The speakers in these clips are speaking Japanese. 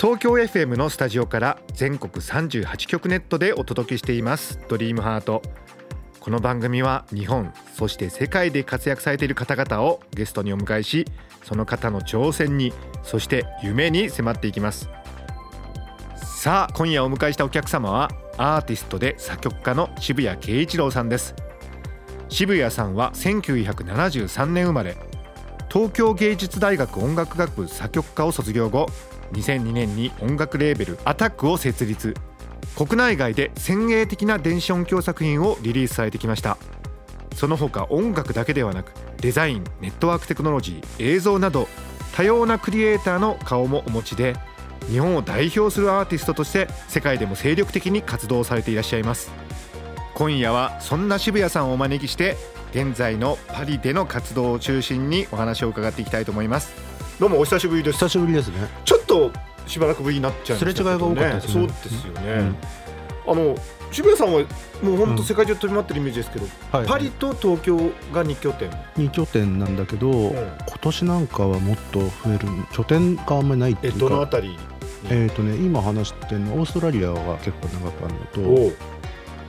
東京 FM のスタジオから全国38局ネットでお届けしています。ドリームハート。この番組は日本そして世界で活躍されている方々をゲストにお迎えしその方の挑戦にそして夢に迫っていきます。さあ今夜お迎えしたお客様はアーティストで作曲家の渋谷慶一郎さんです。渋谷さんは1973年生まれ。東京芸術大学音楽学部作曲科を卒業後2002年に音楽レーベルアタックを設立。国内外で先鋭的な電子音響作品をリリースされてきました。その他音楽だけではなくデザインネットワークテクノロジー映像など多様なクリエイターの顔もお持ちで日本を代表するアーティストとして世界でも精力的に活動されていらっしゃいます。今夜はそんな渋谷さんをお招きして現在のパリでの活動を中心にお話を伺っていきたいと思います。どうもお久しぶりです。久しぶりですね。ちょとしばらくぶりになっちゃいましたけどすれ違いが多かったですね。そうですよね、うん。あの渋谷さんはもう本当うん世界中飛び回ってるイメージですけど、はい、パリと東京が2拠点。二拠点なんだけど、ん。今年なんかはもっと増える拠点があんまりないってえいうか。どのあたりに？えっ、とね今話してるのオーストラリアが結構長くあるのと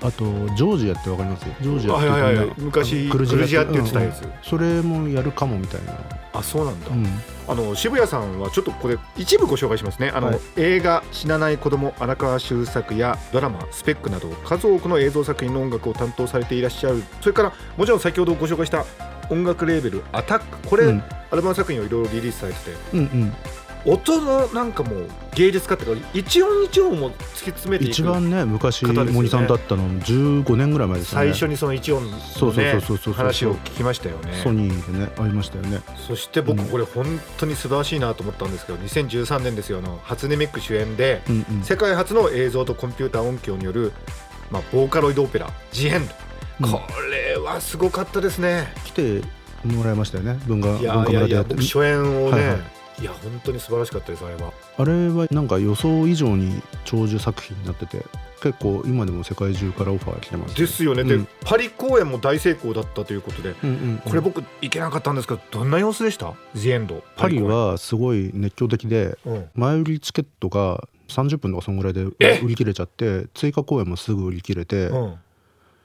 あとジョージアってわかります？ジョージアってはいはいはい昔クルジアって言ってたやつ。うんうん。それもやるかもみたいな、あそうなんだ、うん、あの渋谷さんはちょっとこれ一部ご紹介しますね。あの、はい。映画「死なない子供荒川修作やドラマ「スペック」など数多くの映像作品の音楽を担当されていらっしゃる。それからもちろん先ほどご紹介した音楽レーベル「アタック。これ、うん。アルバム作品をいろいろリリースされてて。うんうん音のなんかもう芸術家っていうか一音一音も突き詰めていく一番ね昔森さんだったのも15年ぐらい前ですよね。最初にその一音の、ね、そうそうそうそう話を聞きましたよね。ソニーでねありましたよね。そして僕うん。これ本当に素晴らしいなと思ったんですけど2013年ですよ。あの初音ミク主演でうんうん。世界初の映像とコンピューター音響による、まあ、ボーカロイドオペラ「ジエンド」うん。これはすごかったですね。来てもらいましたよね。文化文化村でやって。僕初演をね、はいはいいや本当に素晴らしかったですあれは。あれはなんか予想以上に長寿作品になってて結構今でも世界中からオファー来てますですよね、でうん。パリ公演も大成功だったということでうんうんうん。これ僕行けなかったんですけどどんな様子でした？ジエンドパリはすごい熱狂的でうん。前売りチケットが30分とかそんぐらいでえ？売り切れちゃって追加公演もすぐ売り切れて、うん。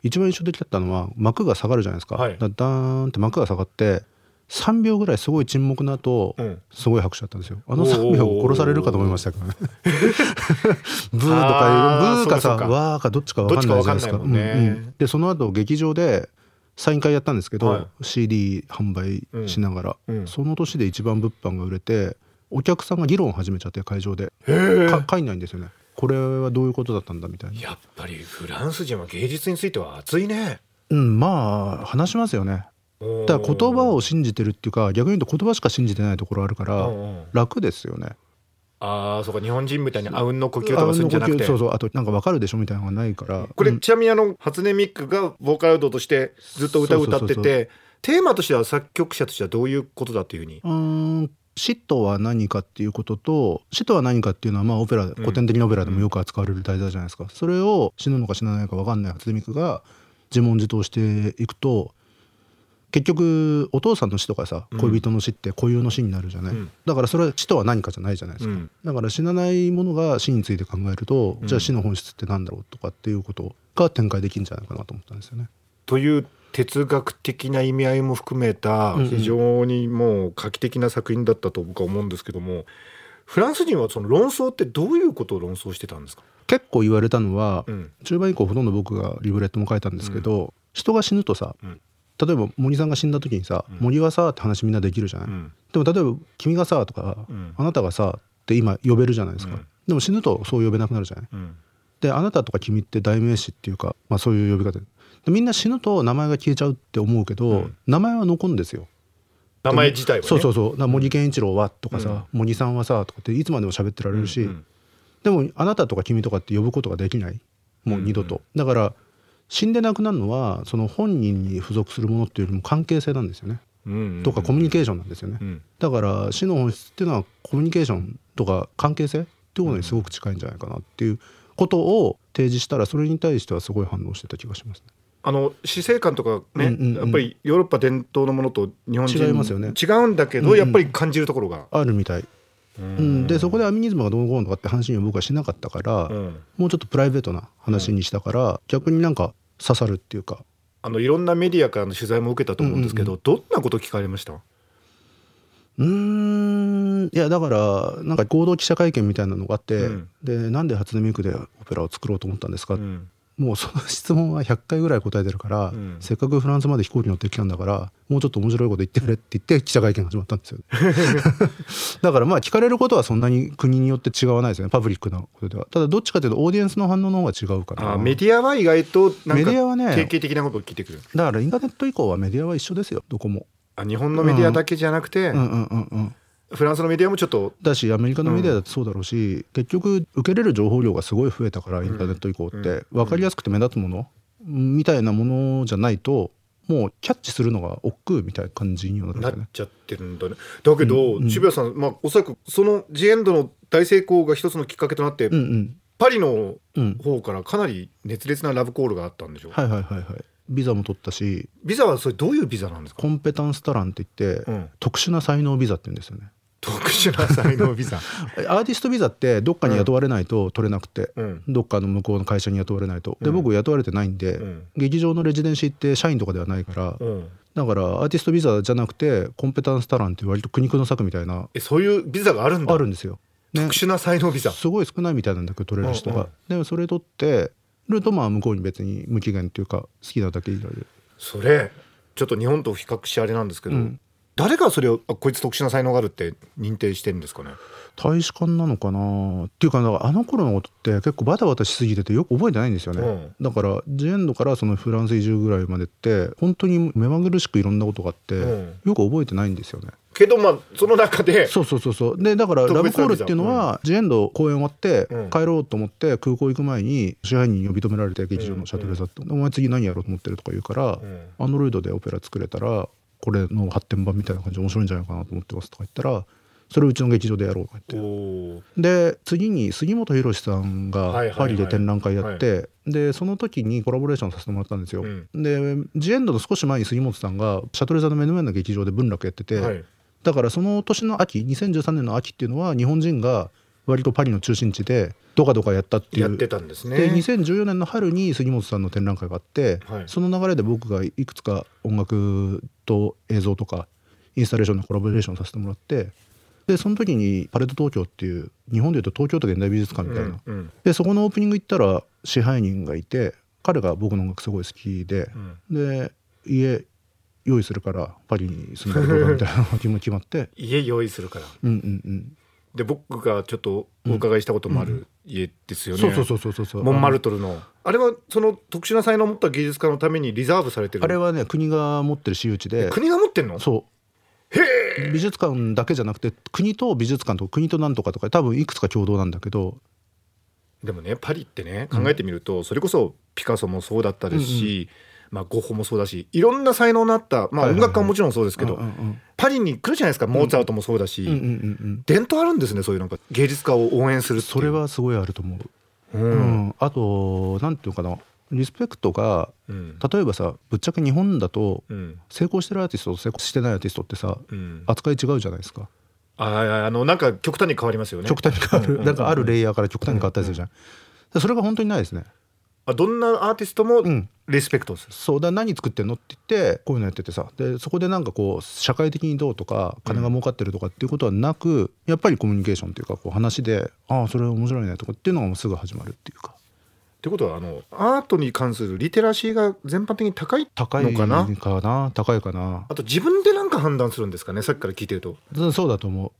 一番印象的だったのは幕が下がるじゃないですか,、はい。だダーンって幕が下がって3秒ぐらいすごい沈黙の後、うん。すごい拍手だったんですよ。あのおー。3秒殺されるかと思いましたけどね。ブーとかブーかさそうかそうか。ワーかどっちか分かんないじゃないですか。ね。うんうん。でその後劇場でサイン会やったんですけど、はい。CD 販売しながら、うん。その年で一番物販が売れてお客さんが議論を始めちゃって会場で。帰んないんですよね。これはどういうことだったんだみたいな。やっぱりフランス人は芸術については熱いね。うんまあ話しますよねだから言葉を信じてるっていうか逆に言うと言葉しか信じてないところあるからうんうん。楽ですよね。ああそうか日本人みたいにあうんの呼吸とかするんじゃなくて。そうそうあとなんかわかるでしょみたいなのがないから。これ、うん。ちなみにあの初音ミクがボーカロイドとしてずっと歌を歌っててテーマとしては作曲者としてはどういうことだというふうに？うーん死とは何かっていうことと死とは何かっていうのはまあオペラ古典的なオペラでもよく扱われる題材じゃないですか、それを死ぬのか死なないか分かんない初音ミクが自問自答していくと結局お父さんの死とかさうん。恋人の死って固有の死になるじゃない、うん。だからそれは死とは何かじゃないじゃないですか、うん。だから死なないものが死について考えると、うん。じゃあ死の本質って何だろうとかっていうことが展開できるんじゃないかなと思ったんですよね。という哲学的な意味合いも含めた非常にもう画期的な作品だったと僕は思うんですけどもフランス人はその論争ってどういうことを論争してたんですか、結構言われたのは、うん。中盤以降ほとんど僕がリブレットも書いたんですけど、人が死ぬとさ、うん例えば森さんが死んだ時にさ「うん。森はさ」って話みんなできるじゃない、うん。でも例えば「君がさ」とか、うん。あなたがさ」って今呼べるじゃないですか、うん。でも死ぬとそう呼べなくなるじゃない？うん。であなたとか君って代名詞っていうか、まあ、そういう呼び方。ででみんな死ぬと名前が消えちゃうって思うけど、うん。名前は残るんですよ。名前自体はね。そうそうそう。森健一郎はとかさ、森さんはさとかっていつまでも喋ってられるし、うんでもあなたとか君とかって呼ぶことができない。もう二度と、だから死んでなくなるのはその本人に付属するものっていうよりも関係性なんですよね、うんとかコミュニケーションなんですよね、うん。だから死の本質っていうのはコミュニケーションとか関係性っていうものにすごく近いんじゃないかなっていうことを提示したらそれに対してはすごい反応してた気がしますね。あの死生観とかね、うんうんうん。やっぱりヨーロッパ伝統のものと日本人違いますよね。違うんだけど、うんうん。やっぱり感じるところが、あるみたい、うん、でそこでアミニズムがどうのこうのとかって話には僕はしなかったから、うん。もうちょっとプライベートな話にしたから、逆になんか刺さるっていうか。あのいろんなメディアからの取材も受けたと思うんですけど、うんどんなこと聞かれました？うーん。いやだからなんか合同記者会見みたいなのがあって、うん。でなんで初音ミクでオペラを作ろうと思ったんですか、うんもうその質問は100回ぐらい答えてるから、うん。せっかくフランスまで飛行機乗ってきたんだからもうちょっと面白いこと言ってくれって言って記者会見が始まったんですよ だからまあ聞かれることはそんなに国によって違わないですよねパブリックなことでは。ただどっちかというとオーディエンスの反応の方が違うかなあメディアは意外とメかディアはね定型的なことを聞いてくる。だからインターネット以降はメディアは一緒ですよどこも。あ日本のメディアだけじゃなくて、うんうんうんうんフランスのメディアもちょっとだしアメリカのメディアだってそうだろうし、結局受けれる情報量がすごい増えたからインターネット以降って、うん。分かりやすくて目立つものみたいなものじゃないともうキャッチするのが億劫みたいな感じにはなっちゃってるんだね。だけど、渋谷さん、まあ、おそらくその THE END の大成功が一つのきっかけとなって、パリのうん。方からかなり熱烈なラブコールがあったんでしょ？う、はいはいはいはい。ビザも取ったしビザはそれどういうビザなんですか？コンペタンスタランって言って、うん。特殊な才能ビザって言うんですよね特殊な才能ビザ、アーティストビザってどっかに雇われないと取れなくて、うん。どっかの向こうの会社に雇われないと。でうん。僕雇われてないんで、うん。劇場のレジデンシーって社員とかではないから、うん、だからアーティストビザじゃなくてコンペタンスタランって割と苦肉の策みたいなえそういうビザがあるんだ。あるんですよ。ね。特、殊な才能ビザ。すごい少ないみたいなんだけど取れる人が。うんうん。でもそれ取ってるとまあ向こうに別に無期限っていうか好きなだけいられる。それちょっと日本と比較しあれなんですけど、うん誰がそれをあこいつ特殊な才能があるって認定してるんですかね？大使館なのかな？っていうかあの頃のことって結構バタバタしすぎててよく覚えてないんですよね、うん。だからジエンドからそのフランス移住ぐらいまでって本当に目まぐるしくいろんなことがあって、うん。よく覚えてないんですよね。けどまあその中でそうそうそうそう。でだからラ特ブコールっていうのは、ジエンド公演終わってうん。帰ろうと思って空港行く前に支配人に呼び止められて劇場のシャトレザって、お前次何やろうと思ってるとか言うから、うん。アンドロイドでオペラ作れたらこれの発展版みたいな感じで面白いんじゃないかなと思ってますとか言ったらそれをうちの劇場でやろうとか言って。で次に杉本博さんがパリで展覧会やって、でその時にコラボレーションさせてもらったんですよ。うん。でジエンドの少し前に杉本さんがシャトレ座の目の前の劇場で文楽やってて、はい。だからその年の秋2013年の秋っていうのは日本人が割とパリの中心地でドカドカやったっていう。やってたんですね。で2014年の春に杉本さんの展覧会があって、はい。その流れで僕がいくつか音楽と映像とかインスタレーションのコラボレーションさせてもらってでその時にパレード東京っていう日本でいうと東京都現代美術館みたいな、うんうん。でそこのオープニング行ったら支配人がいて彼が僕の音楽すごい好きで、で家用意するからパリに住んだらどうだみたいなのが決まって。家用意するから。うんうんうんで僕がちょっとお伺いしたこともある家ですよね、そうそうそうそうそうそう。モンマルトルの。あれはその特殊な才能を持った芸術家のためにリザーブされてるあれはね国が持ってる私有地で。国が持ってんの？そう。美術館だけじゃなくて国と美術館と国となんとかとか多分いくつか共同なんだけど。でもねパリってね考えてみると、それこそピカソもそうだったですし、まあ、ゴッホもそうだしいろんな才能のあった、まあ、音楽家ももちろんそうですけど、パリに来るじゃないですかモーツァルトもそうだし、伝統あるんですねそういうなんか芸術家を応援するそれ、はすごいあると思う、ううん。んあとなんていうのかな。リスペクトがうん。例えばさぶっちゃけ日本だとうん。成功してるアーティストと成功してないアーティストってさうん。扱い違うじゃないですか。ああのなんか極端に変わりますよね。極端に変わる、なんかあるレイヤーから極端に変わったりするじゃん、でそれが本当にないですねあどんなアーティストもうん。リスペクトする、そうだ何作ってんのって言ってこういうのやっててさでそこでなんかこう社会的にどうとか金が儲かってるとかっていうことはなく、やっぱりコミュニケーションっていうかこう話で「ああそれ面白いね」とかっていうのがもうすぐ始まるっていうか。ってことはあのアートに関するリテラシーが全般的に高い高いのかな？かな高いかな。あと自分でなんか判断するんですかね？さっきから聞いてると。うんそうだと思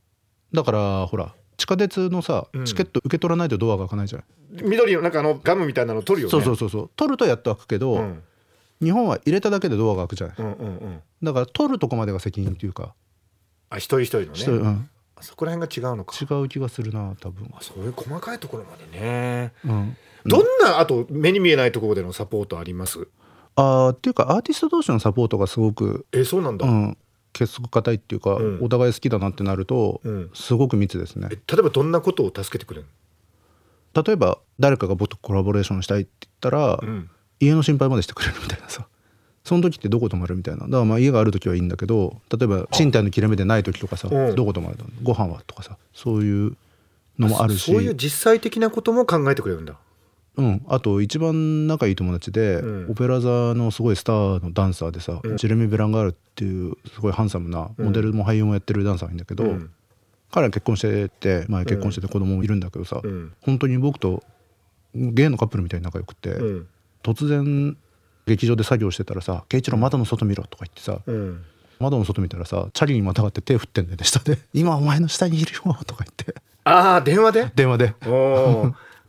う。だからほら地下鉄のさうん。チケット受け取らないとドアが開かないじゃん、緑のなんかあのガムみたいなの取るよね。そうそうそうそう。取るとやっと開くけど、うん。日本は入れただけでドアが開くじゃない。うんうんうん。だから取るとこまでが責任っていうか、あ一人一人のね。一人うん。そこら辺が違うのか。違う気がするな多分。あそういう細かいところまでね。うん。どんなあと目に見えないところでのサポートあります？あーっていうかアーティスト同士のサポートがすごく、えそうなんだ、うん、結束固いっていうか、うん。お互い好きだなってなると、うん。すごく密ですね。え例えばどんなことを助けてくれる例えば誰かが僕とコラボレーションしたいって言ったら、の、うん、家の心配までしてくれるみたいなさ。その時ってどこ泊まるみたいな。だからまあ家がある時はいいんだけど例えば賃貸の切れ目でない時とかさうん。どこ泊まるのご飯はとかさそういうのもあるし。そういう実際的なことも考えてくれるんだうん、あと一番仲いい友達で、うん。オペラ座のすごいスターのダンサーでさ、うん。ジェレミー・ベランガールっていうすごいハンサムなうん。モデルも俳優もやってるダンサーがいいんだけど、うん。彼は結婚してて前結婚してて子供もいるんだけどさ、うん。本当に僕とゲイのカップルみたいに仲良くて、うん。突然劇場で作業してたらさ「圭一郎窓の外見ろ」とか言ってさ、うん。窓の外見たらさチャリにまたがって手振ってんだよね下で「今お前の下にいるよ」とか言って。ああ電話で？電話で。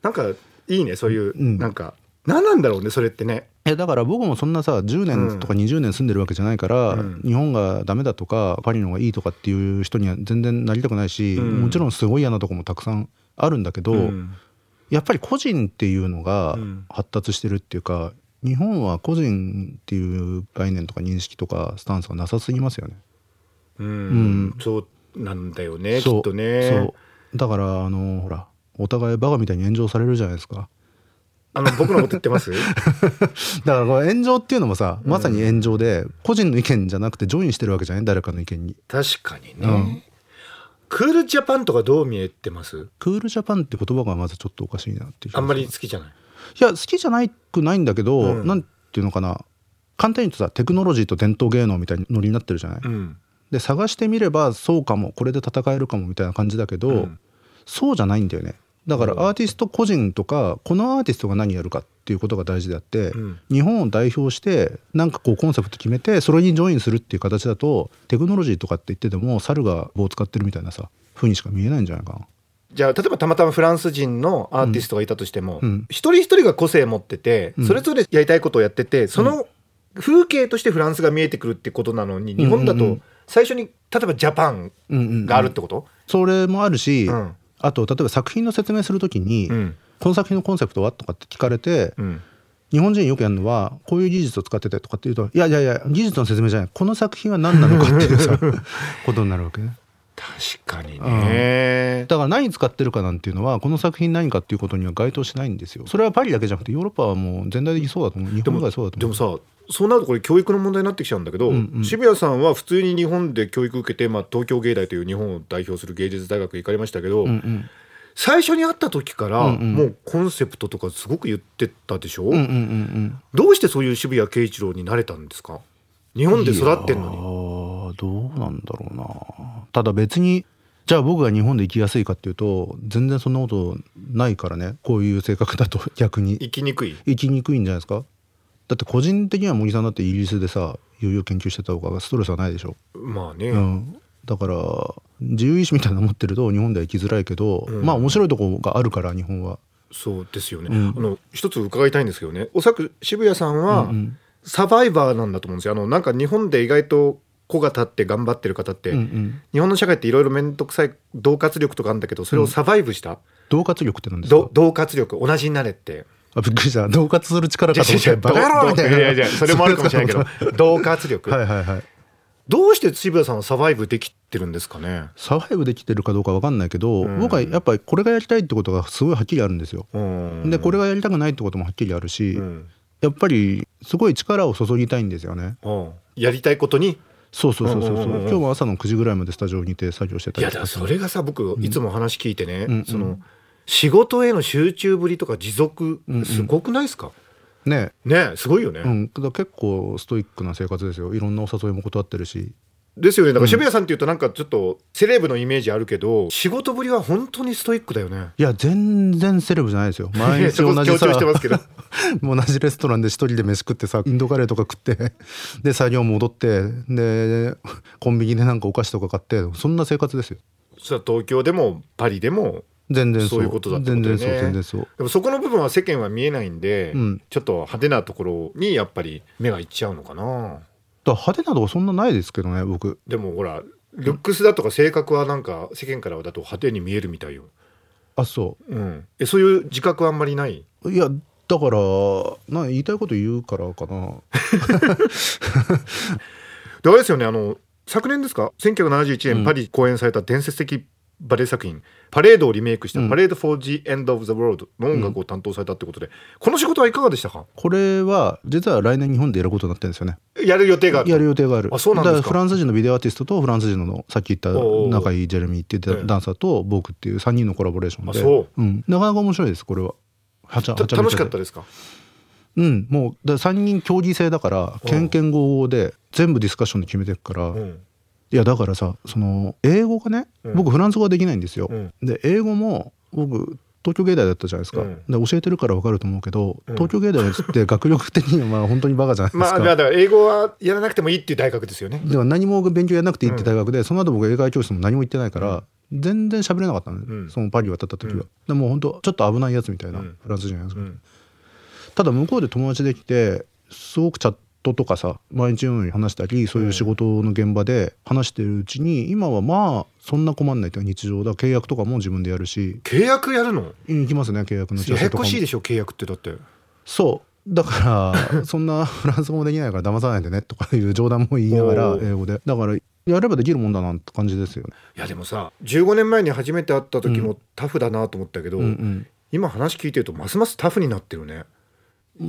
なんかいいねそういう、うん。なんか。何なんだろうねそれってね。えだから僕もそんなさ10年とか20年住んでるわけじゃないから、うん。日本がダメだとかパリの方がいいとかっていう人には全然なりたくないし、うん。もちろんすごい嫌なとこもたくさんあるんだけど、うん。やっぱり個人っていうのがうん。発達してるっていうか日本は個人っていう概念とか認識とかスタンスがなさすぎますよね。うん。うん。そうなんだよねきっとね。そう。だからあのほらお互いバカみたいに炎上されるじゃないですか。あの僕のこと言ってます？だからこれ炎上っていうのもさまさに炎上で個人の意見じゃなくてジョインしてるわけじゃない？誰かの意見に。確かにね、うん。クールジャパンとかどう見えてます？クールジャパンって言葉がまずちょっとおかしいなっていうあんまり好きじゃない？いや好きじゃないくないんだけど、うん。なんていうのかな。簡単に言うとさテクノロジーと伝統芸能みたいなノリになってるじゃない、うん。で探してみればそうかもこれで戦えるかもみたいな感じだけど、うん。そうじゃないんだよねだからうん。アーティスト個人とかこのアーティストが何やるかっていうことが大事であって、うん。日本を代表してなんかこうコンセプト決めてそれにジョインするっていう形だとテクノロジーとかって言ってても猿が棒を使ってるみたいなさ風にしか見えないんじゃないかな。じゃあ例えばたまたまフランス人のアーティストがいたとしても、うん。一人一人が個性持ってて、うん。それぞれやりたいことをやっててその風景としてフランスが見えてくるってことなのに日本だとうん。うんうん最初に例えばジャパンうんうんうんがあるってこと、それもあるし、うんあと例えば作品の説明するときに、うん。この作品のコンセプトはとかって聞かれて、うん。日本人よくやるのはこういう技術を使っててとかって言うといやいやいや技術の説明じゃない。この作品は何なのかっていうさ ことになるわけね。確かにね、だから何使ってるかなんていうのはこの作品何かっていうことには該当しないんですよ。それはパリだけじゃなくてヨーロッパはもう全体的にそうだと思う。日本以外そうだと思う。でもさそうなるとこれ教育の問題になってきちゃうんだけど、うんうん。渋谷さんは普通に日本で教育受けて、まあ、東京芸大という日本を代表する芸術大学行かれましたけど、うんうん。最初に会った時から、うんうん。もうコンセプトとかすごく言ってたでしょ、うんうんうんうん。どうしてそういう渋谷慶一郎になれたんですか？日本で育ってんのに。どうなんだろうな。ただ別にじゃあ僕が日本で生きやすいかっていうと全然そんなことないからね。こういう性格だと逆に。生きにくい。生きにくいんじゃないですか？だって個人的には茂木さんだってイギリスでさいよいよ研究してた方がストレスはないでしょ、まあね、うん、だから自由意志みたいなの持ってると日本では生きづらいけど、うん。まあ面白いとこがあるから日本は。そうですよね、うん。あの一つ伺いたいんですけどね。おそらく渋谷さんはうんうん。サバイバーなんだと思うんですよ。あのなんか日本で意外と子が立って頑張ってる方って、うんうん。日本の社会っていろいろ面倒くさい恫喝力とかあるんだけどそれをサバイブした、恫喝力って何ですかど恫喝力同じになれってあびっくりした。恫喝する力かと思ってバカ野郎みたいな。いやいやいやそれもあるかもしれないけど。恫喝力、はいはいはい。どうして渋谷さんはサバイブできてるんですかね？サバイブできてるかどうかわかんないけど、うん。僕はやっぱりこれがやりたいってことがすごいはっきりあるんですよ。うん。でこれがやりたくないってこともはっきりあるし、うん。やっぱりすごい力を注ぎたいんですよね。うん。やりたいことに？そうそうそうそう,、う。んうんうんうん今日も朝の9時ぐらいまでスタジオにいて作業してたいやだりとか。からそれがさ僕いつも話聞いてね、うん。その仕事への集中ぶりとか持続うんうん。すごくないですか、ね。ねすごいよね、うん、だ結構ストイックな生活ですよ。いろんなお誘いも断ってるし。ですよね。だから渋谷さんっていうとなんかちょっとセレブのイメージあるけど仕事ぶりは本当にストイックだよね。いや全然セレブじゃないですよ。毎日同じさ。強調してますけど。同じレストランで一人で飯食ってさインドカレーとか食って で作業戻ってでコンビニでなんかお菓子とか買ってそんな生活ですよ。そ東京でもパリでも全然そう。いうことだってことだよね。全然そう全然そう。でもそこの部分は世間は見えないんで、うん。ちょっと派手なところにやっぱり目がいっちゃうのかな。だ派手なとこそんなないですけどね僕。でもほらルックスだとか性格はなんか世間からだと派手に見えるみたいよ、あそう。ん、えそういう自覚はあんまりない？ういやだからな言いたいこと言うからかな。であれですよねあの昨年ですか？1971うん年パリ公演された伝説的バレエ作品「パレード」をリメイクした「うん。パレード・フォー・ジ・エンド・オブ・ザ・ワールド」の音楽を担当されたってことで、この仕事はいかがでしたか？これは実は来年日本でやることになってるんですよね。やる予定がある。やる予定がある。あそうなんですか。フランス人のビデオアーティストとフランス人のさっき言った仲いいジェレミーって言ええ。ってダンサーと僕っていう3人のコラボレーションで。あそう。うん、なかなか面白いですこれは。はちゃはちゃ楽しかったですか？うん。もうだ3人競技制だからけんけん合合で全部ディスカッションで決めていくから、うんいやだからさその英語がね、うん。僕フランス語ができないんですよ、うん。で英語も僕東京芸大だったじゃないですか、うん。で教えてるから分かると思うけど、うん。東京芸大って学力的にはまあ本当にバカじゃないですか、まあだから英語はやらなくてもいいっていう大学ですよね。だから何も勉強やらなくていいって大学で、その後僕英会話教室も何も行ってないから、全然喋れなかったのね、うん。そのパリ渡った時は、うん。でも本当ちょっと危ないやつみたいな、うん。フランス人のやつ、うんただ向こうで友達できてすごくチャットとかさ毎日のように話したりそういう仕事の現場で話してるうちに今はまあそんな困んないというか日常だ。契約とかも自分でやるし。契約やるの？行きますね契約のややこしいででしょ契約ってだって。そう。だから そんなフランス語もできないから騙さないでねとかいう冗談も言いながら英語で。だからやればできるもんだなって感じですよね。いやでもさ15年前に初めて会った時もタフだなと思ったけど、うんうん。今話聞いてるとますますタフになってるね。り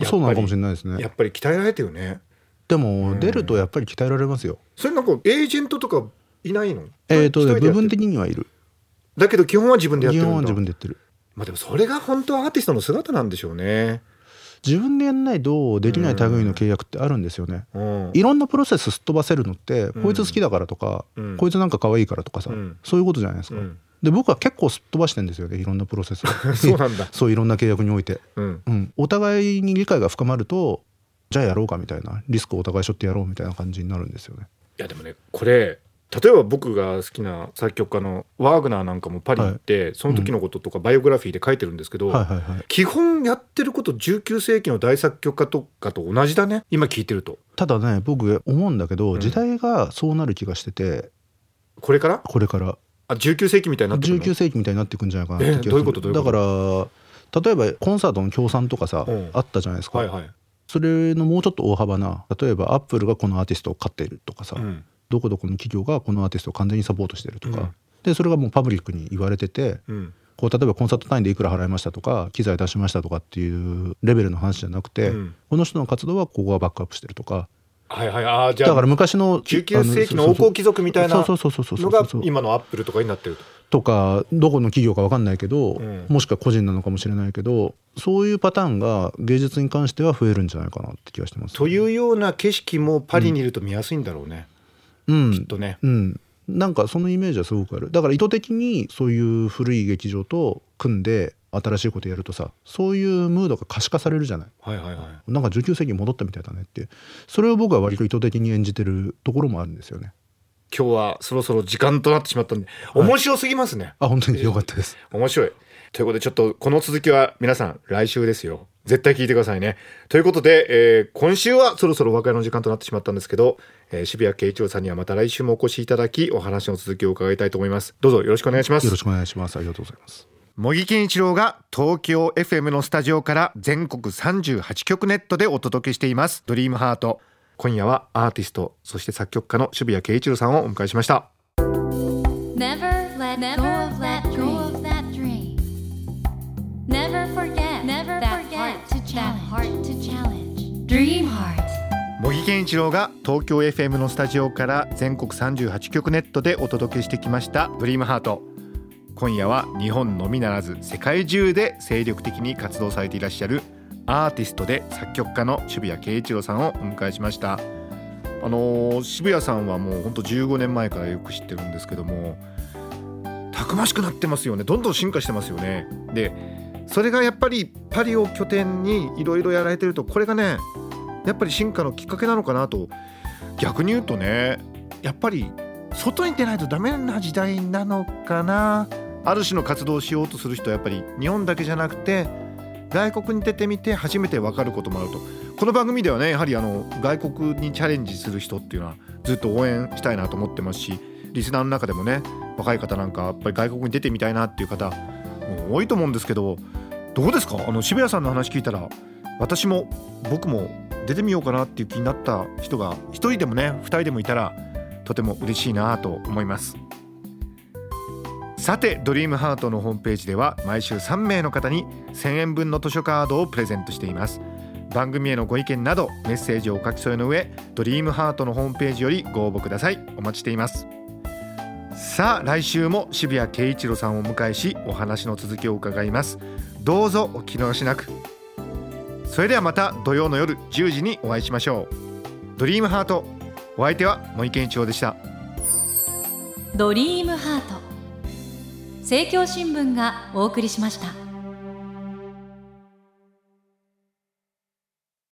そうなのかもしれないですね。やっぱり鍛えられてるね。でうん。も出るとやっぱり鍛えられますよ。それなんかエージェントとかいないの？えっ、と部分的にはいる。だけど基本は自分でやってる基本は自分でやってる。まあでもそれが本当はアーティストの姿なんでしょうね。自分でやんないとできない類の契約ってあるんですよね。うん。いろんなプロセスすっ飛ばせるのって、うん。こいつ好きだからとか、うん。こいつなんか可愛いからとかさ、うん。そういうことじゃないですか、うんで僕は結構すっ飛ばしてんですよねいろんなプロセスを。そうなんだ。そういろんな契約において、うん。うん、お互いに理解が深まるとじゃあやろうかみたいな。リスクをお互い背負ってやろうみたいな感じになるんですよね。いやでもねこれ例えば僕が好きな作曲家のワーグナーなんかもパリ行って、その時のこととかバイオグラフィーで書いてるんですけど、はいはいはい。基本やってること19世紀の大作曲家とかと同じだね。今聞いてると。ただね僕思うんだけど、うん。時代がそうなる気がしてて。これから？これからあ19世紀みたいになってくるの？19世紀みたいになっていくんじゃないかなって気がする。えどういうこと？どういうこと？だから例えばコンサートの協賛とかさ、うん。あったじゃないですか、はいはい、それのもうちょっと大幅な例えばアップルがこのアーティストを買っているとかさ、うん。どこどこの企業がこのアーティストを完全にサポートしてるとか、うん。でそれがもうパブリックに言われててうん。こう例えばコンサート単位でいくら払いましたとか機材出しましたとかっていうレベルの話じゃなくて、うん。この人の活動はここがバックアップしてるとかはいはい。あーじゃあだから昔の19世紀の王侯貴族みたいなそうそうそうそうそうのが今のアップルとかになってると。とかどこの企業か分かんないけど、うん。もしくは個人なのかもしれないけどそういうパターンが芸術に関しては増えるんじゃないかなって気がしてます、というような景色もパリにいると見やすいんだろうね、うん、きっとね。うん、なんかそのイメージはすごくある。だから意図的にそういう古い劇場と組んで新しいことやるとさそういうムードが可視化されるじゃない。はいはいはい。なんか19世紀に戻ったみたいだねって。それを僕は割と意図的に演じてるところもあるんですよね。今日はそろそろ時間となってしまったんで面白すぎますね、あ本当に良かったです。面白い。ということでちょっとこの続きは皆さん来週ですよ。絶対聞いてくださいね。ということで、えー今週はそろそろお別れの時間となってしまったんですけど、えー渋谷慶一郎さんにはまた来週もお越しいただきお話の続きを伺いたいと思います。どうぞよろしくお願いします。よろしくお願いします。ありがとうございます茂木健一郎が東京 FM のスタジオから全国38局ネットでお届けしていますドリームハート今夜はアーティストそして作曲家の渋谷慶一郎さんをお迎えしました Never let go of that go of that dream. Never forget never that heart to challenge. heart to challenge. Dream heart. 茂木健一郎が東京 FM のスタジオから全国38局ネットでお届けしてきましたドリームハート今夜は日本のみならず世界中で精力的に活動されていらっしゃるアーティストで作曲家の渋谷慶一郎さんをお迎えしました。あのー渋谷さんはもうほんと15年前からよく知ってるんですけどもたくましくなってますよね。どんどん進化してますよね。でそれがやっぱりパリを拠点にいろいろやられてるとこれがねやっぱり進化のきっかけなのかなと。逆に言うとねやっぱり外に出ないとダメな時代なのかな。ある種の活動をしようとする人はやっぱり日本だけじゃなくて外国に出てみて初めて分かることもあると。この番組ではねやはりあの外国にチャレンジする人っていうのはずっと応援したいなと思ってますしリスナーの中でもね若い方なんかやっぱり外国に出てみたいなっていう方多いと思うんですけどどうですか？あの渋谷さんの話聞いたら私も僕も出てみようかなっていう気になった人が1人でもね2人でもいたらとても嬉しいなと思います。さてドリームハートのホームページでは毎週3名の方に1000円分の図書カードをプレゼントしています。番組へのご意見などメッセージをお書き添えの上ドリームハートのホームページよりご応募ください。お待ちしています。さあ来週も渋谷慶一郎さんをお迎えしお話の続きを伺います。どうぞお聞き逃しなく。それではまた土曜の夜10時にお会いしましょう。ドリームハート。お相手は森健一郎でした。ドリームハート。政教新聞がお送りしました。